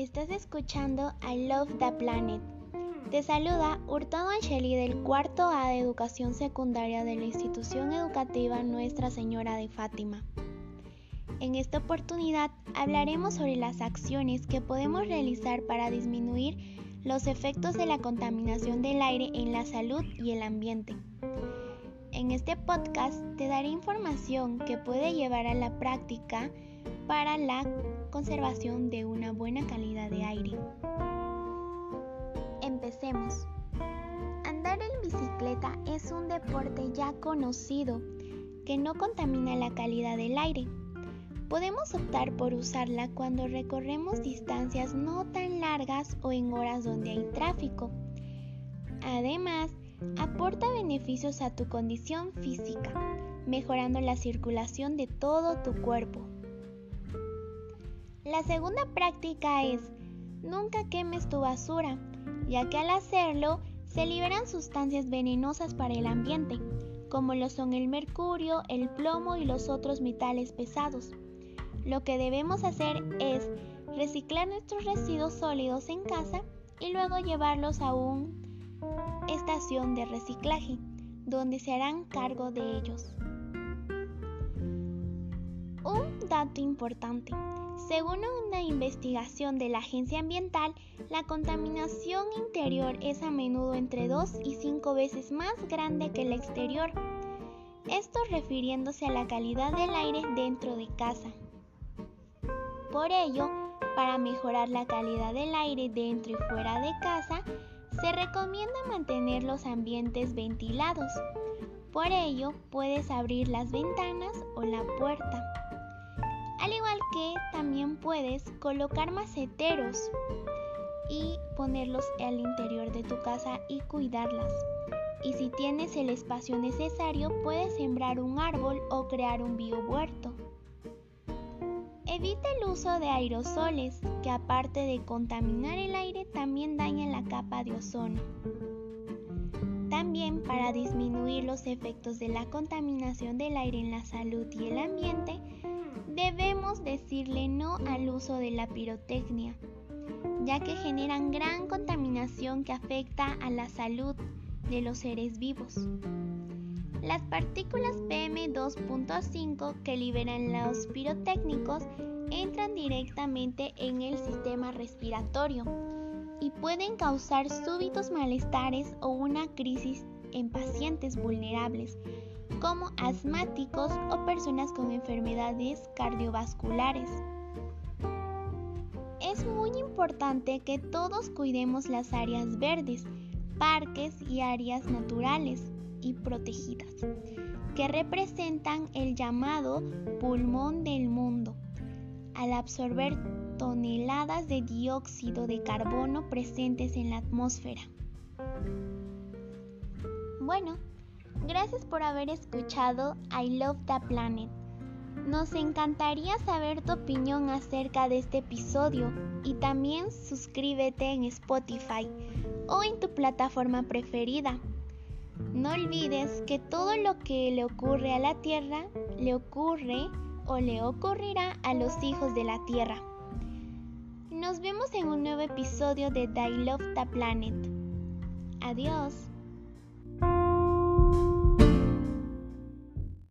escuchando I Love the Planet. Te saluda Hurtado Angeli del cuarto A de Educación Secundaria de la institución educativa Nuestra Señora de Fátima. En esta oportunidad hablaremos sobre las acciones que podemos realizar para disminuir los efectos de la contaminación del aire en la salud y el ambiente. En este podcast te daré información que puede llevar a la práctica para la conservación de una buena calidad de aire. Empecemos. Andar en bicicleta es un deporte ya conocido que no contamina la calidad del aire. Podemos optar por usarla cuando recorremos distancias no tan largas o en horas donde hay tráfico. Además, aporta beneficios a tu condición física, mejorando la circulación de todo tu cuerpo. La segunda práctica es nunca quemes tu basura, ya que al hacerlo se liberan sustancias venenosas para el ambiente, como lo son el mercurio, el plomo y los otros metales pesados. Lo que debemos hacer es reciclar nuestros residuos sólidos en casa y luego llevarlos a una estación de reciclaje, donde se harán cargo de ellos. Dato importante. Según una investigación de la Agencia Ambiental, la contaminación interior es a menudo entre 2 y 5 veces más grande que la exterior. Esto refiriéndose a la calidad del aire dentro de casa. Por ello, para mejorar la calidad del aire dentro y fuera de casa, se recomienda mantener los ambientes ventilados. Por ello, puedes abrir las ventanas o la puerta. Al igual que también puedes colocar maceteros y ponerlos al interior de tu casa y cuidarlas. Y si tienes el espacio necesario, puedes sembrar un árbol o crear un biohuerto. Evita el uso de aerosoles, que aparte de contaminar el aire, también dañan la capa de ozono. También para disminuir los efectos de la contaminación del aire en la salud y el ambiente, Debemos decirle no al uso de la pirotecnia, ya que generan gran contaminación que afecta a la salud de los seres vivos. Las partículas PM2.5 que liberan los pirotécnicos entran directamente en el sistema respiratorio y pueden causar súbitos malestares o una crisis en pacientes vulnerables, como asmáticos o personas con enfermedades cardiovasculares. Es muy importante que todos cuidemos las áreas verdes, parques y áreas naturales y protegidas, que representan el llamado pulmón del mundo, al absorber toneladas de dióxido de carbono presentes en la atmósfera. Bueno, Gracias por haber escuchado I Love the Planet. Nos encantaría saber tu opinión acerca de este episodio y también suscríbete en Spotify o en tu plataforma preferida. No olvides que todo lo que le ocurre a la Tierra le ocurre o le ocurrirá a los hijos de la Tierra. Nos vemos en un nuevo episodio de I Love the Planet. Adiós.